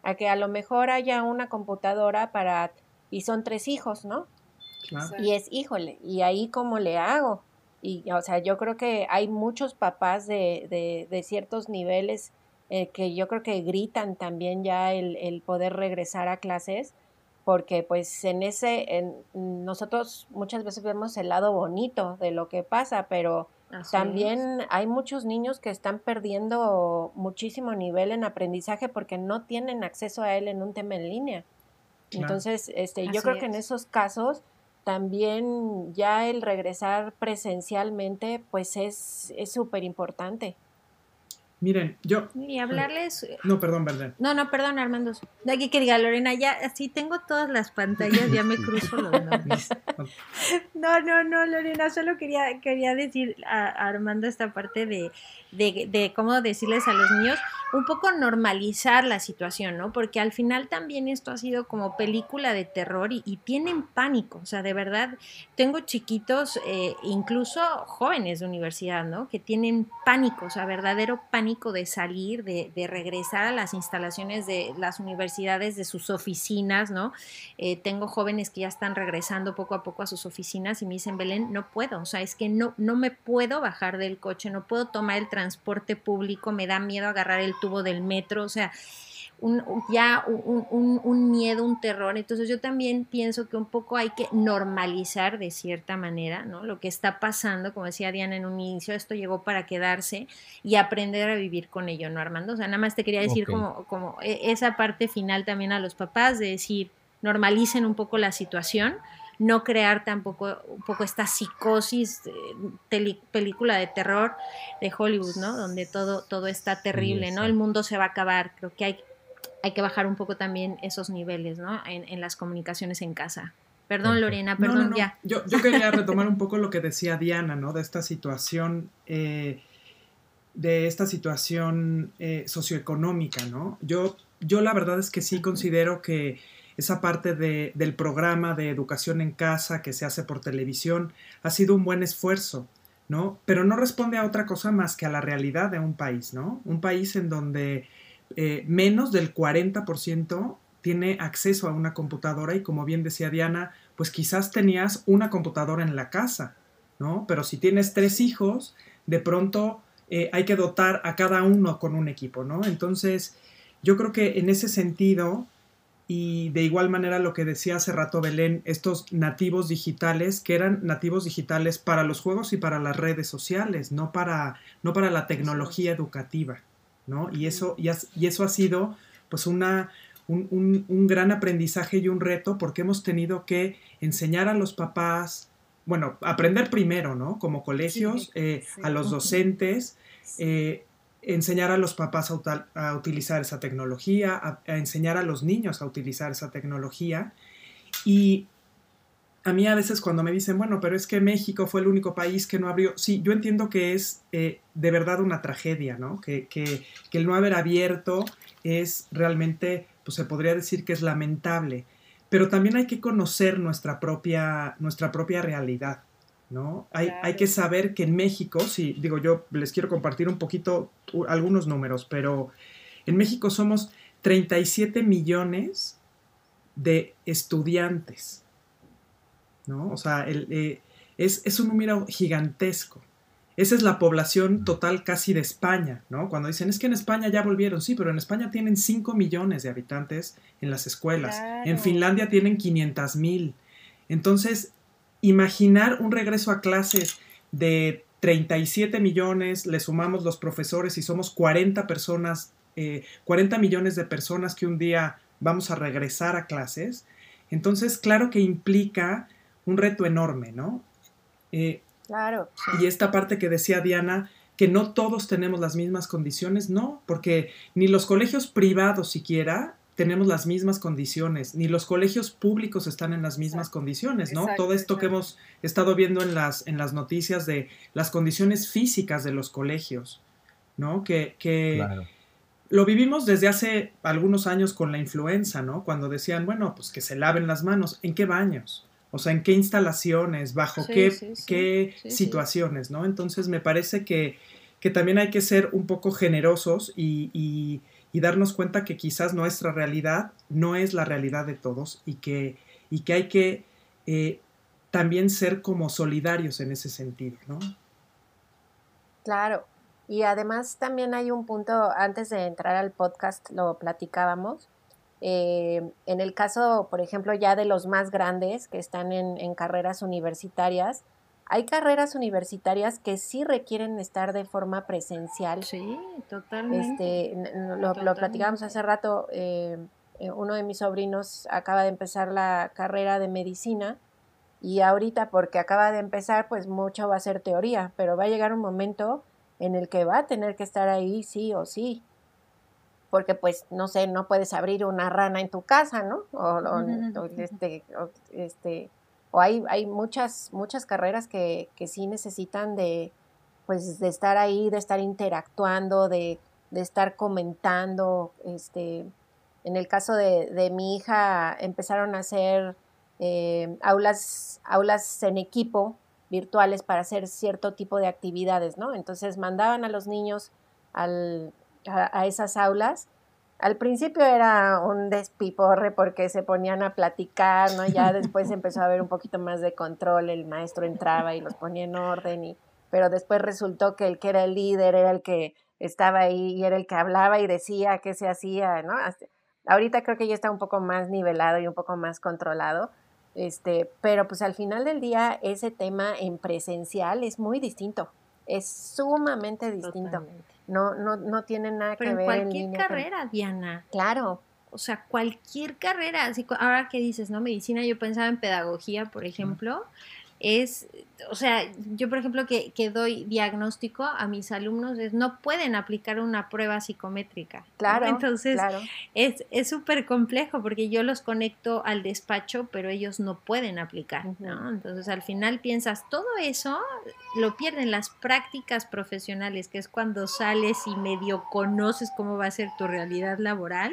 a que a lo mejor haya una computadora para, y son tres hijos, ¿no? Y es, híjole, ¿y ahí cómo le hago? Y, o sea, yo creo que hay muchos papás de, de, de ciertos niveles eh, que yo creo que gritan también ya el, el, poder regresar a clases, porque pues en ese, en, nosotros muchas veces vemos el lado bonito de lo que pasa, pero también hay muchos niños que están perdiendo muchísimo nivel en aprendizaje porque no tienen acceso a él en un tema en línea. Entonces, este, yo creo que en esos casos también ya el regresar presencialmente pues es súper importante. Miren, yo. Ni hablarles. No, perdón, verdad. No, no, perdón, Armando. De aquí que diga, Lorena, ya, así tengo todas las pantallas, ya me cruzo los <laughs> nombres. No, no, no, Lorena, solo quería, quería decir a, Armando esta parte de, de, de, cómo decirles a los niños, un poco normalizar la situación, ¿no? Porque al final también esto ha sido como película de terror y, tienen pánico, o sea, de verdad, tengo chiquitos, eh, incluso jóvenes de universidad, ¿no? Que tienen pánico, o sea, verdadero pánico de salir, de, regresar a las instalaciones de las universidades, de sus oficinas, ¿no? Eh, tengo jóvenes que ya están regresando poco a poco a sus oficinas y me dicen, Belén, no puedo, o sea, es que no, no me puedo bajar del coche, no puedo tomar el transporte público, me da miedo agarrar el tubo del metro, o sea, un, ya un, un, miedo, un terror. Entonces yo también pienso que un poco hay que normalizar de cierta manera, ¿no? Lo que está pasando, como decía Diana en un inicio, esto llegó para quedarse y aprender a vivir con ello, ¿no, Armando? O sea, nada más te quería decir como, como e, esa parte final también a los papás de decir, normalicen un poco la situación, no crear tampoco un poco esta psicosis película de terror de Hollywood, ¿no? Donde todo, todo está terrible, ¿no? El mundo se va a acabar. Creo que hay hay que bajar un poco también esos niveles, ¿no? En, las comunicaciones en casa. Perdón, Lorena, perdón, ya. Yo, quería <laughs> retomar un poco lo que decía Diana, ¿no? De esta situación, eh, de esta situación eh, socioeconómica, ¿no? Yo, yo la verdad es que sí considero que esa parte de, del programa de educación en casa que se hace por televisión ha sido un buen esfuerzo, ¿no? Pero no responde a otra cosa más que a la realidad de un país, ¿no? Un país en donde eh, menos del 40% tiene acceso a una computadora y como bien decía Diana, pues quizás tenías una computadora en la casa, ¿no? Pero si tienes tres hijos, de pronto eh, hay que dotar a cada uno con un equipo, ¿no? Entonces, yo creo que en ese sentido, y de igual manera lo que decía hace rato Belén, estos nativos digitales, que eran nativos digitales para los juegos y para las redes sociales, no para, no para la tecnología educativa. Y eso, y, eso ha sido pues una, un, gran aprendizaje y un reto porque hemos tenido que enseñar a los papás, bueno, aprender primero, ¿no? Como colegios, eh, a los docentes, eh, enseñar a los papás a, utilizar esa tecnología, a, enseñar a los niños a utilizar esa tecnología. Y a mí a veces cuando me dicen, bueno, pero es que México fue el único país que no abrió, sí, yo entiendo que es eh, de verdad una tragedia, ¿no? Que, que, que, el no haber abierto es realmente, pues se podría decir que es lamentable, pero también hay que conocer nuestra propia, nuestra propia realidad, ¿no? Hay, hay que saber que en México, sí, digo yo les quiero compartir un poquito algunos números, pero en México somos 37 millones de estudiantes ¿no? O sea, eh, es, un número gigantesco. Esa es la población total casi de España, ¿no? Cuando dicen, es que en España ya volvieron, sí, pero en España tienen 5 millones de habitantes en las escuelas. En Finlandia tienen 500 mil. Entonces, imaginar un regreso a clases de 37 millones, le sumamos los profesores y somos 40 personas, 40 eh, millones de personas que un día vamos a regresar a clases. Entonces, claro que implica un reto enorme, ¿no? Eh, claro. Y esta parte que decía Diana, que no todos tenemos las mismas condiciones, no, porque ni los colegios privados siquiera tenemos las mismas condiciones, ni los colegios públicos están en las mismas condiciones, ¿no? Todo esto que hemos estado viendo en las, en las noticias de las condiciones físicas de los colegios, ¿no? Que, que lo vivimos desde hace algunos años con la influenza, ¿no? Cuando decían, bueno, pues que se laven las manos, ¿en qué baños? O sea, en qué instalaciones, bajo qué, qué situaciones, ¿no? Entonces me parece que, que, también hay que ser un poco generosos y, y, darnos cuenta que quizás nuestra realidad no es la realidad de todos y que, y que hay que eh, también ser como solidarios en ese sentido, ¿no? Claro, y además también hay un punto, antes de entrar al podcast lo platicábamos, eh, en el caso, por ejemplo, ya de los más grandes que están en, carreras universitarias, hay carreras universitarias que sí requieren estar de forma presencial. Sí, totalmente. Este, lo, platicábamos hace rato, eh, eh, uno de mis sobrinos acaba de empezar la carrera de medicina y ahorita porque acaba de empezar, pues mucho va a ser teoría, pero va a llegar un momento en el que va a tener que estar ahí sí o sí porque pues no sé, no puedes abrir una rana en tu casa, ¿no? O, este, o, este, o hay, hay muchas, muchas carreras que, que, sí necesitan de, pues, de estar ahí, de estar interactuando, de, de estar comentando. Este, en el caso de, de mi hija, empezaron a hacer eh, aulas, aulas en equipo virtuales para hacer cierto tipo de actividades, ¿no? Entonces mandaban a los niños al, a, esas aulas. Al principio era un despiporre porque se ponían a platicar, ¿no? Ya <laughs> después empezó a haber un poquito más de control, el maestro entraba y los ponía en orden, y, pero después resultó que el que era el líder era el que estaba ahí y era el que hablaba y decía qué se hacía, ¿no? ahorita creo que ya está un poco más nivelado y un poco más controlado, este, pero pues al final del día ese tema en presencial es muy distinto, es sumamente distinto. No, no, no tiene nada que ver. en cualquier carrera, Diana. Claro. O sea, cualquier carrera. Así, ahora que dices, ¿no? Medicina, yo pensaba en pedagogía, por ejemplo es, o sea, yo por ejemplo que, que, doy diagnóstico a mis alumnos, es, no pueden aplicar una prueba psicométrica. Claro. Entonces, es súper complejo porque yo los conecto al despacho, pero ellos no pueden aplicar, ¿no? Entonces, al final piensas, todo eso lo pierden las prácticas profesionales, que es cuando sales y medio conoces cómo va a ser tu realidad laboral,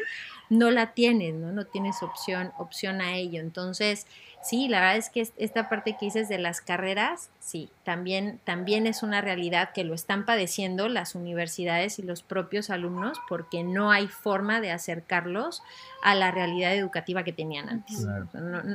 no la tienes, ¿no? No tienes opción, opción a ello. Entonces, Sí, la verdad es que esta parte que dices de las carreras, sí, también, también es una realidad que lo están padeciendo las universidades y los propios alumnos porque no hay forma de acercarlos a la realidad educativa que tenían antes.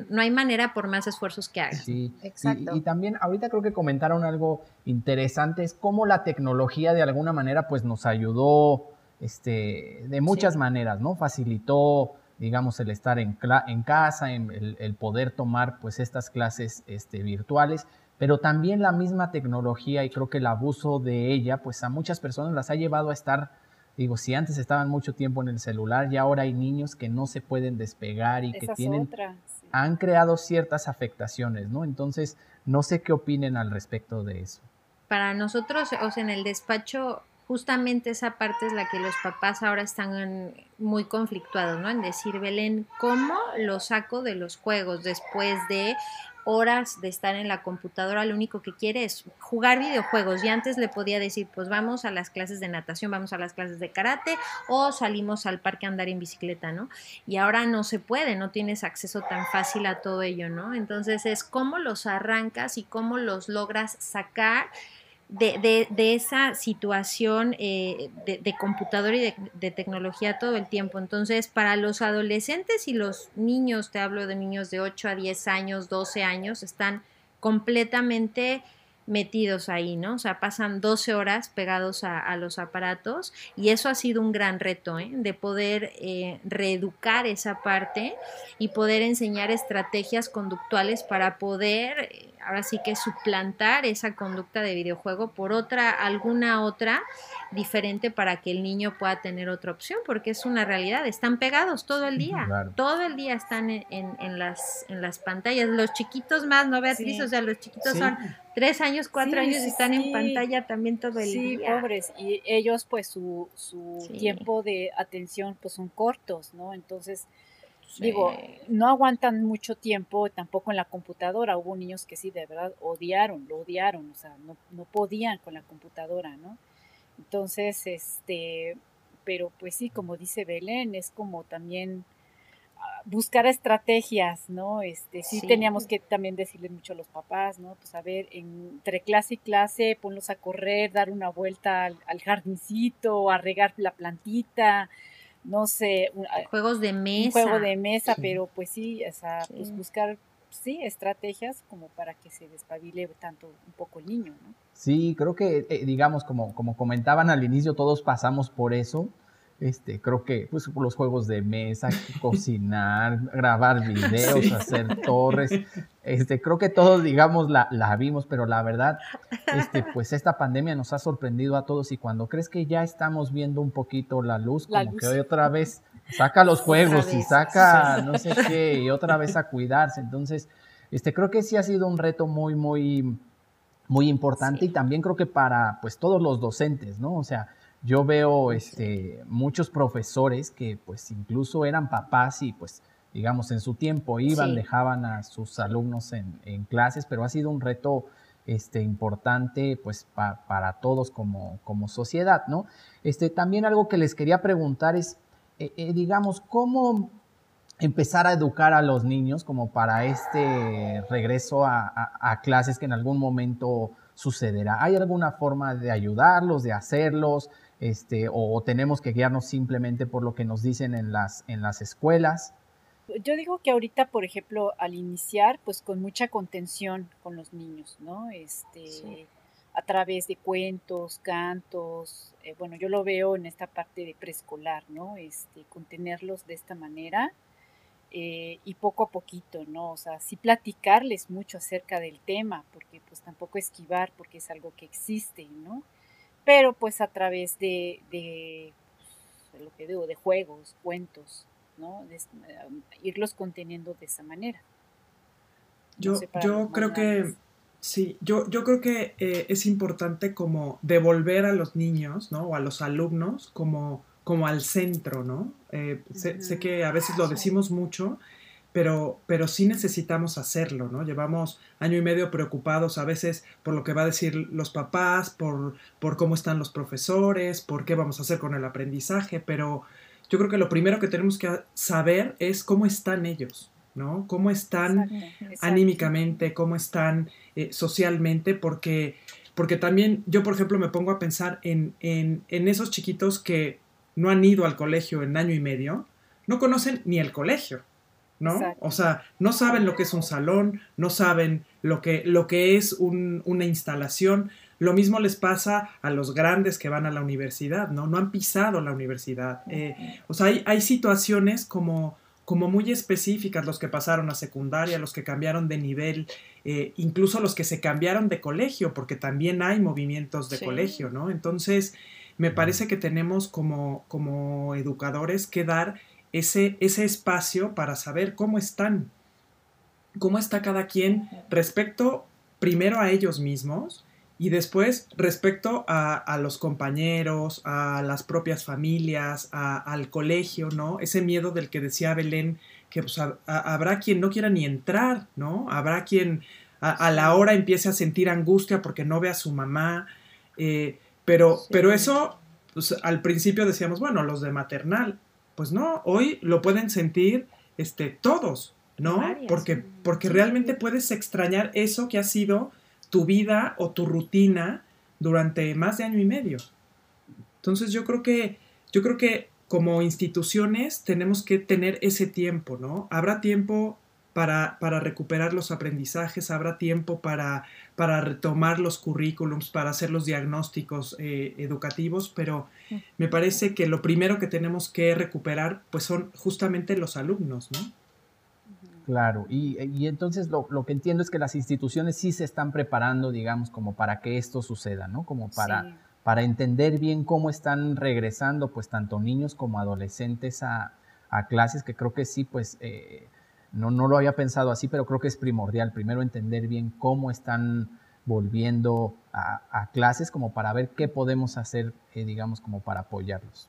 No, hay manera por más esfuerzos que hagan. Sí, exacto. Y, también ahorita creo que comentaron algo interesante, es cómo la tecnología de alguna manera pues nos ayudó este, de muchas maneras, ¿no? Facilitó digamos, el estar en, en casa, en el, poder tomar pues estas clases este, virtuales, pero también la misma tecnología y creo que el abuso de ella, pues a muchas personas las ha llevado a estar, digo, si antes estaban mucho tiempo en el celular, ya ahora hay niños que no se pueden despegar y que tienen, han creado ciertas afectaciones, ¿no? Entonces, no sé qué opinen al respecto de eso. Para nosotros, o sea, en el despacho justamente esa parte es la que los papás ahora están muy conflictuados, ¿no? En decir, Belén, ¿cómo lo saco de los juegos después de horas de estar en la computadora? Lo único que quiere es jugar videojuegos. Y antes le podía decir, pues vamos a las clases de natación, vamos a las clases de karate o salimos al parque a andar en bicicleta, ¿no? Y ahora no se puede, no tienes acceso tan fácil a todo ello, ¿no? Entonces es cómo los arrancas y cómo los logras sacar de, de, esa situación eh, de, computadora y de, tecnología todo el tiempo. Entonces, para los adolescentes y los niños, te hablo de niños de 8 a 10 años, 12 años, están completamente metidos ahí, ¿no? O sea, pasan 12 horas pegados a, los aparatos y eso ha sido un gran reto, ¿eh? De poder eh, reeducar esa parte y poder enseñar estrategias conductuales para poder ahora sí que suplantar esa conducta de videojuego por otra, alguna otra diferente para que el niño pueda tener otra opción, porque es una realidad, están pegados todo el día, todo el día están en, las, en las pantallas, los chiquitos más, ¿no Beatriz? O sea, los chiquitos son tres años, cuatro años y están en pantalla también todo el día. Sí, pobres, y ellos pues su, su tiempo de atención pues son cortos, ¿no? Entonces Digo, no aguantan mucho tiempo tampoco en la computadora. Hubo niños que sí, de verdad, odiaron, lo odiaron, o sea, no, no podían con la computadora, ¿no? Entonces, este, pero pues sí, como dice Belén, es como también buscar estrategias, ¿no? Este, sí, teníamos que también decirle mucho a los papás, ¿no? Pues a ver, entre clase y clase, ponlos a correr, dar una vuelta al, jardincito, a regar la plantita, no sé. Juegos de mesa. Un juego de mesa, pero pues sí, o sea, pues buscar, sí, estrategias como para que se despabile tanto un poco el niño, ¿no? Sí, creo que, eh, digamos, como, como comentaban al inicio, todos pasamos por eso este, creo que pues, los juegos de mesa, <laughs> cocinar, grabar videos, hacer torres, este, creo que todos, digamos, la, la, vimos, pero la verdad, este, <laughs> pues esta pandemia nos ha sorprendido a todos y cuando crees que ya estamos viendo un poquito la luz, como que hoy otra vez saca los juegos y saca no sé qué y otra vez a cuidarse. Entonces, este, creo que sí ha sido un reto muy, muy, muy importante y también creo que para, pues, todos los docentes, ¿no? O sea, yo veo este, muchos profesores que pues incluso eran papás y pues digamos en su tiempo iban, dejaban a sus alumnos en, clases, pero ha sido un reto este, importante pues para todos como, como sociedad, ¿no? Este, también algo que les quería preguntar es, eh, eh, digamos, ¿cómo empezar a educar a los niños como para este regreso a clases que en algún momento sucederá? ¿Hay alguna forma de ayudarlos, de hacerlos? Este, o, tenemos que guiarnos simplemente por lo que nos dicen en las, en las escuelas. Yo digo que ahorita, por ejemplo, al iniciar, pues con mucha contención con los niños, ¿no? Este, a través de cuentos, cantos, eh, bueno, yo lo veo en esta parte de preescolar, ¿no? Este, contenerlos de esta manera eh, y poco a poquito, ¿no? O sea, sí platicarles mucho acerca del tema, porque pues tampoco esquivar, porque es algo que existe, ¿no? Pero pues a través de, de pues, lo que digo, de juegos, cuentos, ¿no? Eh, irlos conteniendo de esa manera. yo, yo creo que, sí, yo, yo creo que eh, es importante como devolver a los niños, ¿no? O a los alumnos como, como al centro, ¿no? Eh, sé, sé, que a veces lo decimos mucho, pero, pero sí necesitamos hacerlo, ¿no? Llevamos año y medio preocupados a veces por lo que va a decir los papás, por, por cómo están los profesores, por qué vamos a hacer con el aprendizaje, pero yo creo que lo primero que tenemos que saber es cómo están ellos, ¿no? Cómo están anímicamente, cómo están eh, socialmente, porque, porque también yo, por ejemplo, me pongo a pensar en, en, en esos chiquitos que no han ido al colegio en año y medio, no conocen ni el colegio. ¿No? O sea, no saben lo que es un salón, no saben lo que, lo que es una instalación. Lo mismo les pasa a los grandes que van a la universidad, ¿no? No han pisado la universidad. Eh, o sea, hay, situaciones como, como muy específicas, los que pasaron a secundaria, los que cambiaron de nivel, eh, incluso los que se cambiaron de colegio, porque también hay movimientos de colegio, ¿no? Entonces, me parece que tenemos como, como educadores que dar ese, ese espacio para saber cómo están, cómo está cada quien respecto primero a ellos mismos y después respecto a, los compañeros, a las propias familias, al colegio, ¿no? Ese miedo del que decía Belén, que pues, habrá quien no quiera ni entrar, ¿no? Habrá quien a, la hora empiece a sentir angustia porque no ve a su mamá, eh, pero, pero eso, pues, al principio decíamos, bueno, los de maternal, pues no, hoy lo pueden sentir este, todos, ¿no? porque, porque realmente puedes extrañar eso que ha sido tu vida o tu rutina durante más de año y medio. Entonces yo creo que, yo creo que como instituciones tenemos que tener ese tiempo, ¿no? Habrá tiempo para, para recuperar los aprendizajes, habrá tiempo para, para retomar los currículums, para hacer los diagnósticos eh, educativos, pero me parece que lo primero que tenemos que recuperar pues son justamente los alumnos, ¿no? Claro, y, y entonces lo, lo, que entiendo es que las instituciones sí se están preparando, digamos, como para que esto suceda, ¿no? Como para, para entender bien cómo están regresando, pues, tanto niños como adolescentes a, a clases, que creo que sí, pues, eh, no, no lo había pensado así, pero creo que es primordial primero entender bien cómo están volviendo a, clases como para ver qué podemos hacer, eh, digamos, como para apoyarlos.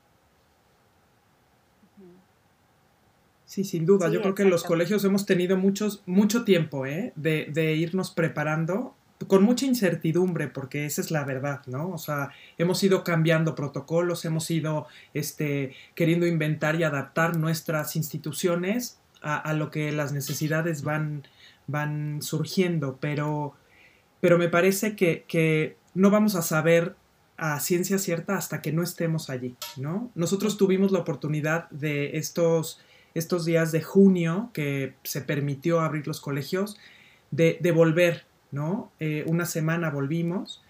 Sí, sin duda. Yo creo que en los colegios hemos tenido muchos, mucho tiempo ¿eh? de, de, irnos preparando con mucha incertidumbre, porque esa es la verdad, ¿no? O sea, hemos ido cambiando protocolos, hemos ido este, queriendo inventar y adaptar nuestras instituciones a, lo que las necesidades van, van surgiendo, pero, pero me parece que, que no vamos a saber a ciencia cierta hasta que no estemos allí, ¿no? Nosotros tuvimos la oportunidad de estos, estos días de junio que se permitió abrir los colegios, de, volver, ¿no? Eh, una semana volvimos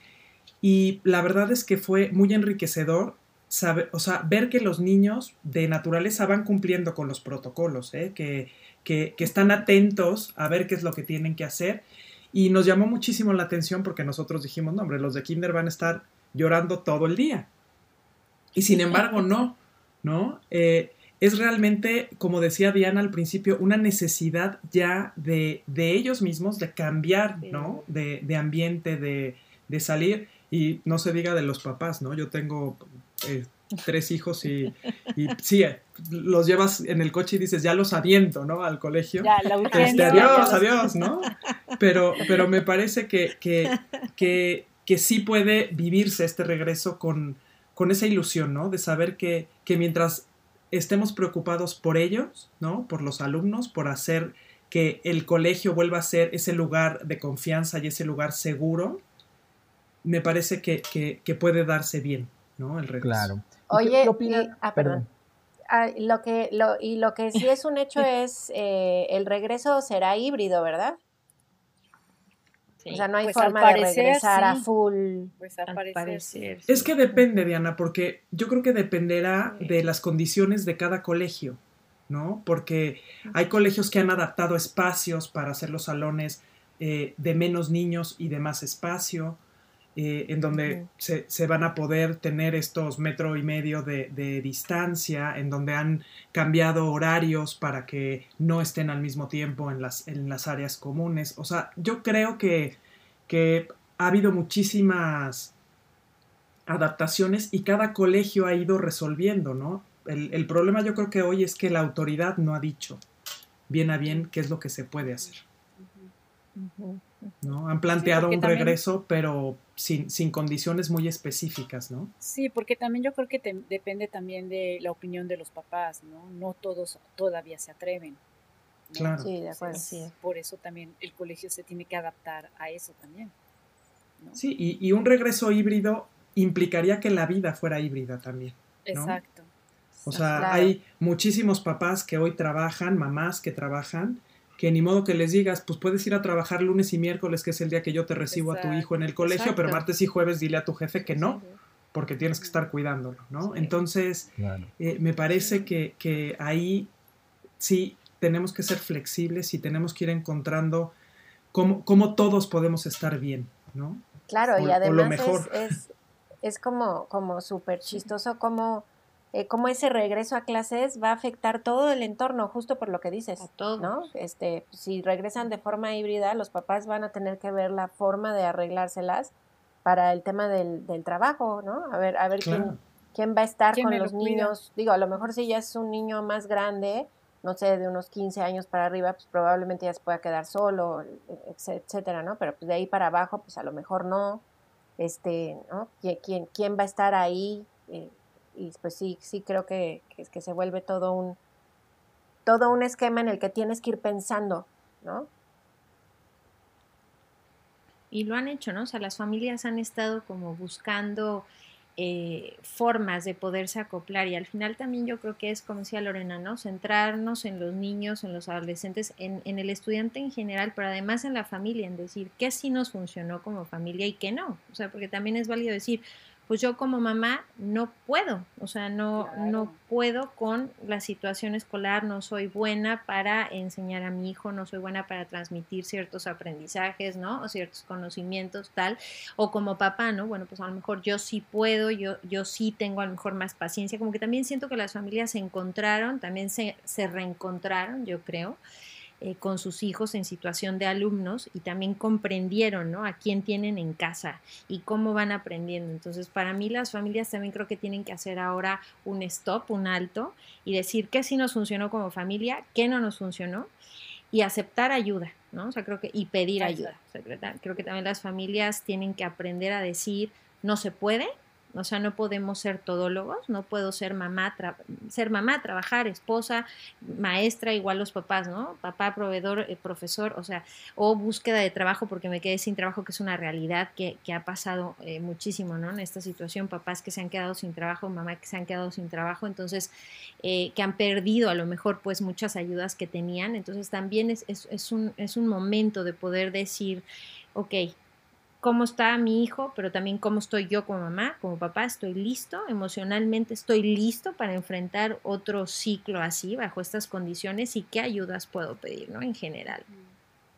y la verdad es que fue muy enriquecedor saber, o sea, ver que los niños de naturaleza van cumpliendo con los protocolos, ¿eh? que, que, que están atentos a ver qué es lo que tienen que hacer. Y nos llamó muchísimo la atención porque nosotros dijimos, no, hombre, los de Kinder van a estar llorando todo el día. Y sin embargo, no, ¿no? Eh, es realmente, como decía Diana al principio, una necesidad ya de, de ellos mismos de cambiar, ¿no? De, de ambiente, de, de, salir. Y no se diga de los papás, ¿no? Yo tengo eh, tres hijos y, y, sí, los llevas en el coche y dices, ya los aviento, ¿no? Al colegio. Ya, este, adiós, adiós, ¿no? Pero, pero me parece que, que, que que sí puede vivirse este regreso con, con esa ilusión, ¿no? De saber que, que, mientras estemos preocupados por ellos, ¿no? Por los alumnos, por hacer que el colegio vuelva a ser ese lugar de confianza y ese lugar seguro, me parece que, que, puede darse bien, ¿no? El regreso. Claro. Oye, ah, perdón. Ah, lo que, lo, y lo que sí es un hecho <laughs> es, eh, el regreso será híbrido, ¿verdad? O sea, no hay pues forma de regresar a full. Pues al parecer. Es que depende, Diana, porque yo creo que dependerá de las condiciones de cada colegio, ¿no? Porque hay colegios que han adaptado espacios para hacer los salones eh, de menos niños y de más espacio, eh, en donde se, se, van a poder tener estos metro y medio de, de, distancia, en donde han cambiado horarios para que no estén al mismo tiempo en las, en las áreas comunes. O sea, yo creo que, que ha habido muchísimas adaptaciones y cada colegio ha ido resolviendo, ¿no? El, el problema yo creo que hoy es que la autoridad no ha dicho bien a bien qué es lo que se puede hacer. ¿no? Han planteado un regreso, pero sin, sin, condiciones muy específicas, ¿no? Sí, porque también yo creo que depende también de la opinión de los papás, ¿no? No todos todavía se atreven. Claro. Sí, de acuerdo. Por eso también el colegio se tiene que adaptar a eso también. Sí, y, un regreso híbrido implicaría que la vida fuera híbrida también. Exacto. O sea, hay muchísimos papás que hoy trabajan, mamás que trabajan, que ni modo que les digas, pues puedes ir a trabajar lunes y miércoles, que es el día que yo te recibo a tu hijo en el colegio, pero martes y jueves dile a tu jefe que no, porque tienes que estar cuidándolo, ¿no? Entonces, eh, me parece que, que, ahí sí tenemos que ser flexibles y tenemos que ir encontrando cómo, cómo todos podemos estar bien, ¿no? Claro, y además Es, es, es, como, como súper chistoso como eh, cómo ese regreso a clases va a afectar todo el entorno, justo por lo que dices, todo. ¿no? Este, si regresan de forma híbrida, los papás van a tener que ver la forma de arreglárselas para el tema del, del trabajo, ¿no? A ver, a ver quién, quién va a estar con los niños. Digo, a lo mejor si ya es un niño más grande, no sé, de unos 15 años para arriba, pues probablemente ya se pueda quedar solo, etcétera, ¿no? Pero pues de ahí para abajo, pues a lo mejor no. Este, ¿no? ¿Quién, quién va a estar ahí? Eh, y pues sí, sí creo que, que, se vuelve todo un, todo un esquema en el que tienes que ir pensando, ¿no? Y lo han hecho, ¿no? O sea, las familias han estado como buscando eh, formas de poderse acoplar y al final también yo creo que es, como decía Lorena, ¿no? Centrarnos en los niños, en los adolescentes, en, en el estudiante en general, pero además en la familia, en decir qué sí nos funcionó como familia y qué no. O sea, porque también es válido decir, pues yo como mamá no puedo, o sea, no, no puedo con la situación escolar, no soy buena para enseñar a mi hijo, no soy buena para transmitir ciertos aprendizajes, ¿no? O ciertos conocimientos, tal, o como papá, ¿no? Bueno, pues a lo mejor yo sí puedo, yo, yo sí tengo a lo mejor más paciencia, como que también siento que las familias se encontraron, también se, se reencontraron, yo creo. Eh, con sus hijos en situación de alumnos y también comprendieron ¿no? a quién tienen en casa y cómo van aprendiendo. Entonces, para mí las familias también creo que tienen que hacer ahora un stop, un alto y decir qué sí nos funcionó como familia, qué no nos funcionó y aceptar ayuda, ¿no? O sea, creo que y pedir ayuda. creo que también las familias tienen que aprender a decir no se puede, O sea, no podemos ser todólogos, no puedo ser mamá, ser mamá, trabajar, esposa, maestra, igual los papás, ¿no? Papá, proveedor, eh, profesor, o sea, o búsqueda de trabajo porque me quedé sin trabajo, que es una realidad que, ha pasado eh, muchísimo, ¿no? En esta situación, papás que se han quedado sin trabajo, mamá que se han quedado sin trabajo, entonces, eh, que han perdido a lo mejor pues muchas ayudas que tenían, entonces también es, es, un, es un momento de poder decir, ok, cómo está mi hijo, pero también cómo estoy yo como mamá, como papá, estoy listo, emocionalmente estoy listo para enfrentar otro ciclo así, bajo estas condiciones, y qué ayudas puedo pedir, ¿no? En general.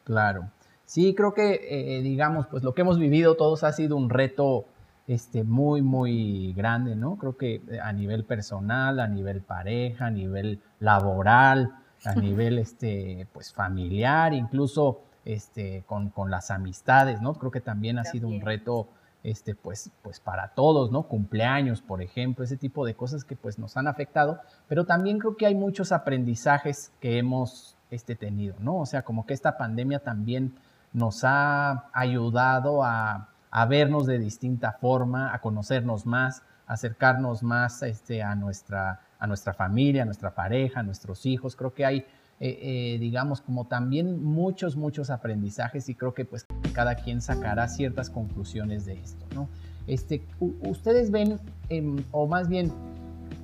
Claro. Sí, creo que, eh, digamos, pues lo que hemos vivido todos ha sido un reto este, muy, muy grande, ¿no? Creo que eh, a nivel personal, a nivel pareja, a nivel laboral, a <laughs> nivel, este, pues familiar, incluso este, con, con, las amistades, ¿no? Creo que también ha sido un reto, este, pues, pues para todos, ¿no? Cumpleaños, por ejemplo, ese tipo de cosas que pues nos han afectado, pero también creo que hay muchos aprendizajes que hemos este, tenido, ¿no? O sea, como que esta pandemia también nos ha ayudado a, a vernos de distinta forma, a conocernos más, acercarnos más este, a, nuestra, a nuestra familia, a nuestra pareja, a nuestros hijos. Creo que hay eh, eh, digamos, como también muchos, muchos aprendizajes y creo que pues cada quien sacará ciertas conclusiones de esto, ¿no? Este, ustedes ven, em, o más bien,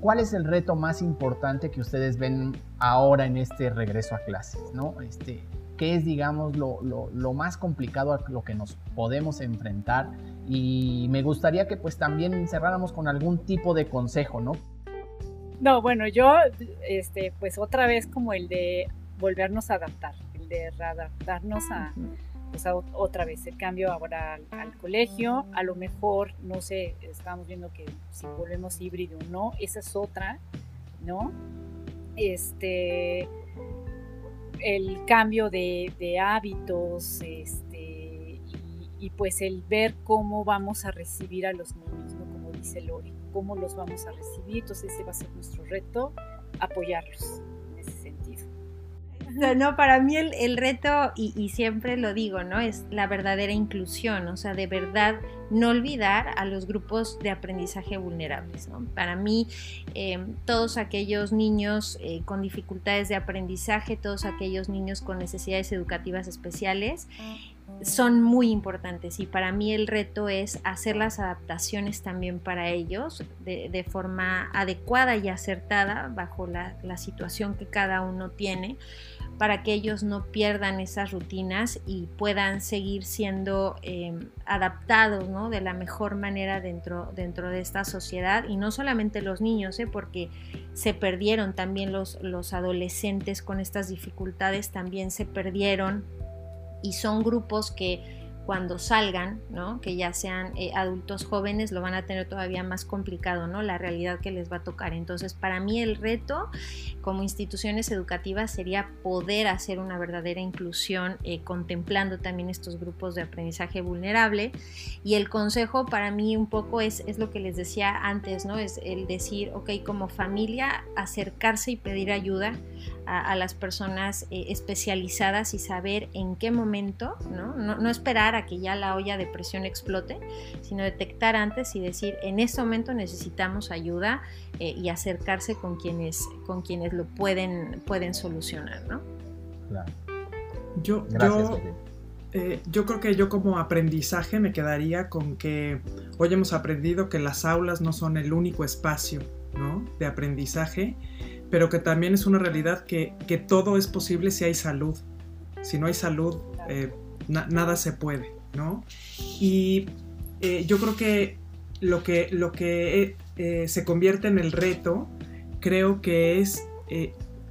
¿cuál es el reto más importante que ustedes ven ahora en este regreso a clases, ¿no? Este, ¿Qué es, digamos, lo, lo, más complicado a lo que nos podemos enfrentar? Y me gustaría que pues también cerráramos con algún tipo de consejo, ¿no? No, bueno, yo, este, pues otra vez como el de volvernos a adaptar, el de adaptarnos a, pues otra vez el cambio ahora al, colegio, a lo mejor, no sé, estamos viendo que si volvemos híbrido o no, esa es otra, ¿no? Este, el cambio de, hábitos, este, y, y, pues el ver cómo vamos a recibir a los niños, ¿no? Como dice Lori cómo los vamos a recibir. Entonces ese va a ser nuestro reto, apoyarlos en ese sentido. No, para mí el, reto, y, siempre lo digo, ¿no? Es la verdadera inclusión, o sea, de verdad no olvidar a los grupos de aprendizaje vulnerables, ¿no? Para mí, eh, todos aquellos niños eh, con dificultades de aprendizaje, todos aquellos niños con necesidades educativas especiales, son muy importantes y para mí el reto es hacer las adaptaciones también para ellos de, forma adecuada y acertada bajo la, situación que cada uno tiene para que ellos no pierdan esas rutinas y puedan seguir siendo em, adaptados ¿no? de la mejor manera dentro, dentro de esta sociedad y no solamente los niños, ¿eh? porque se perdieron también los, los adolescentes con estas dificultades, también se perdieron y son grupos que cuando salgan, ¿no? que ya sean eh, adultos jóvenes, lo van a tener todavía más complicado, ¿no? la realidad que les va a tocar. Entonces, para mí el reto como instituciones educativas sería poder hacer una verdadera inclusión eh, contemplando también estos grupos de aprendizaje vulnerable. Y el consejo para mí un poco es, es lo que les decía antes, ¿no? es el decir, ok, como familia, acercarse y pedir ayuda a, las personas eh, especializadas y saber en qué momento, ¿no? ¿no? esperar a que ya la olla de presión explote, sino detectar antes y decir, en este momento necesitamos ayuda eh, y acercarse con quienes, con quienes lo pueden, pueden solucionar, ¿no? Claro. Yo, yo, eh, yo creo que yo como aprendizaje me quedaría con que hoy hemos aprendido que las aulas no son el único espacio ¿no? de aprendizaje pero que también es una realidad que, todo es posible si hay salud. Si no hay salud, eh, nada se puede, ¿no? Y eh, yo creo que lo que, lo que eh, se convierte en el reto, creo que es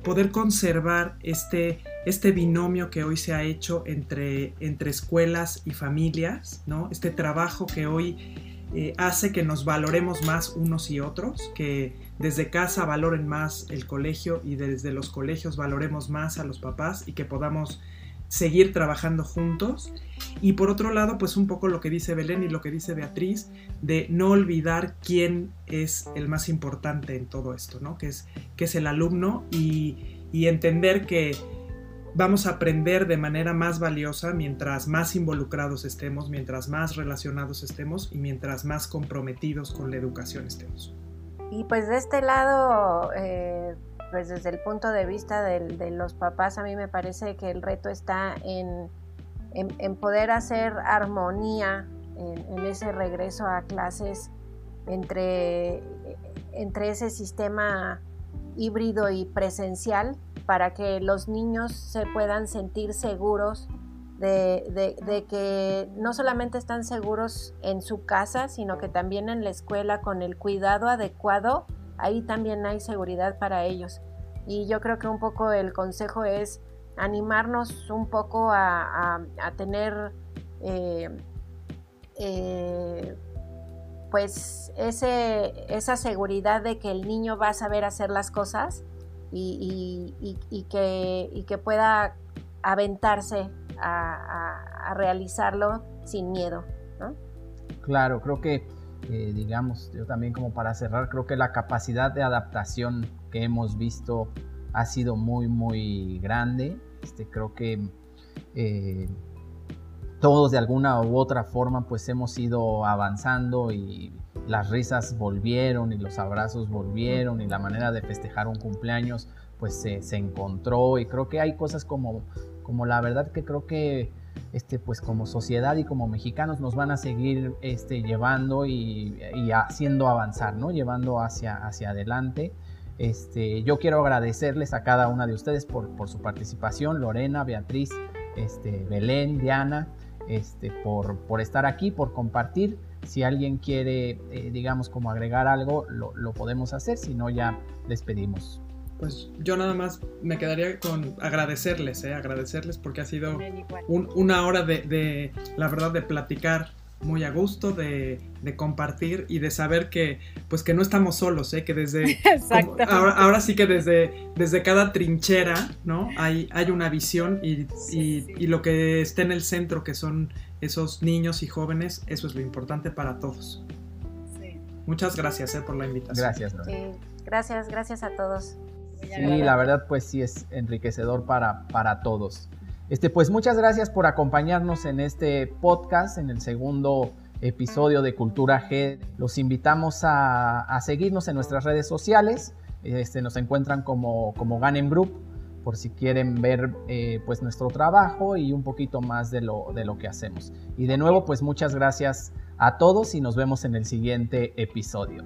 poder conservar este, este binomio que hoy se ha hecho entre, entre escuelas y familias, ¿no? Este trabajo que hoy hace que nos valoremos más unos y otros, que desde casa valoren más el colegio y desde los colegios valoremos más a los papás y que podamos seguir trabajando juntos. Y por otro lado, pues un poco lo que dice Belén y lo que dice Beatriz, de no olvidar quién es el más importante en todo esto, ¿no? Que es, que es el alumno y, entender que vamos a aprender de manera más valiosa mientras más involucrados estemos, mientras más relacionados estemos y mientras más comprometidos con la educación estemos. Y pues de este lado, eh, pues desde el punto de vista de, los papás, a mí me parece que el reto está en, en, poder hacer armonía en, ese regreso a clases entre, entre ese sistema híbrido y presencial para que los niños se puedan sentir seguros de, que no solamente están seguros en su casa, sino que también en la escuela con el cuidado adecuado, ahí también hay seguridad para ellos. Y yo creo que un poco el consejo es animarnos un poco a, tener eh, eh, pues esa seguridad de que el niño va a saber hacer las cosas y, que, pueda aventarse a, realizarlo sin miedo. Claro, creo que, eh, digamos, yo también como para cerrar, creo que la capacidad de adaptación que hemos visto ha sido muy, muy grande. Este, creo que eh, todos de alguna u otra forma pues hemos ido avanzando y las risas volvieron y los abrazos volvieron y la manera de festejar un cumpleaños pues se, encontró y creo que hay cosas como, como la verdad que creo que este, pues como sociedad y como mexicanos nos van a seguir este, llevando y, haciendo avanzar, ¿no? Llevando hacia, hacia adelante. Este, yo quiero agradecerles a cada una de ustedes por, por su participación, Lorena, Beatriz, este, Belén, Diana, este, por, por estar aquí, por compartir. Si alguien quiere, eh, digamos, como agregar algo, lo, podemos hacer, si no, ya despedimos. Pues yo nada más me quedaría con agradecerles, eh, agradecerles porque ha sido una hora de, de, la verdad, de platicar muy a gusto de, compartir y de saber que pues que no estamos solos, ¿eh? que desde <laughs> ahora, sí que desde, desde cada trinchera ¿no? hay, hay una visión y, y, lo que esté en el centro que son esos niños y jóvenes, eso es lo importante para todos. Muchas gracias ¿eh? por la invitación. Gracias. gracias, gracias a todos. Sí, la verdad pues sí es enriquecedor para, para todos. Este, pues muchas gracias por acompañarnos en este podcast, en el segundo episodio de Cultura G. Los invitamos a, seguirnos en nuestras redes sociales. Este, nos encuentran como, como Ganem Group por si quieren ver eh, pues nuestro trabajo y un poquito más de lo, de lo que hacemos. Y de nuevo, pues muchas gracias a todos y nos vemos en el siguiente episodio.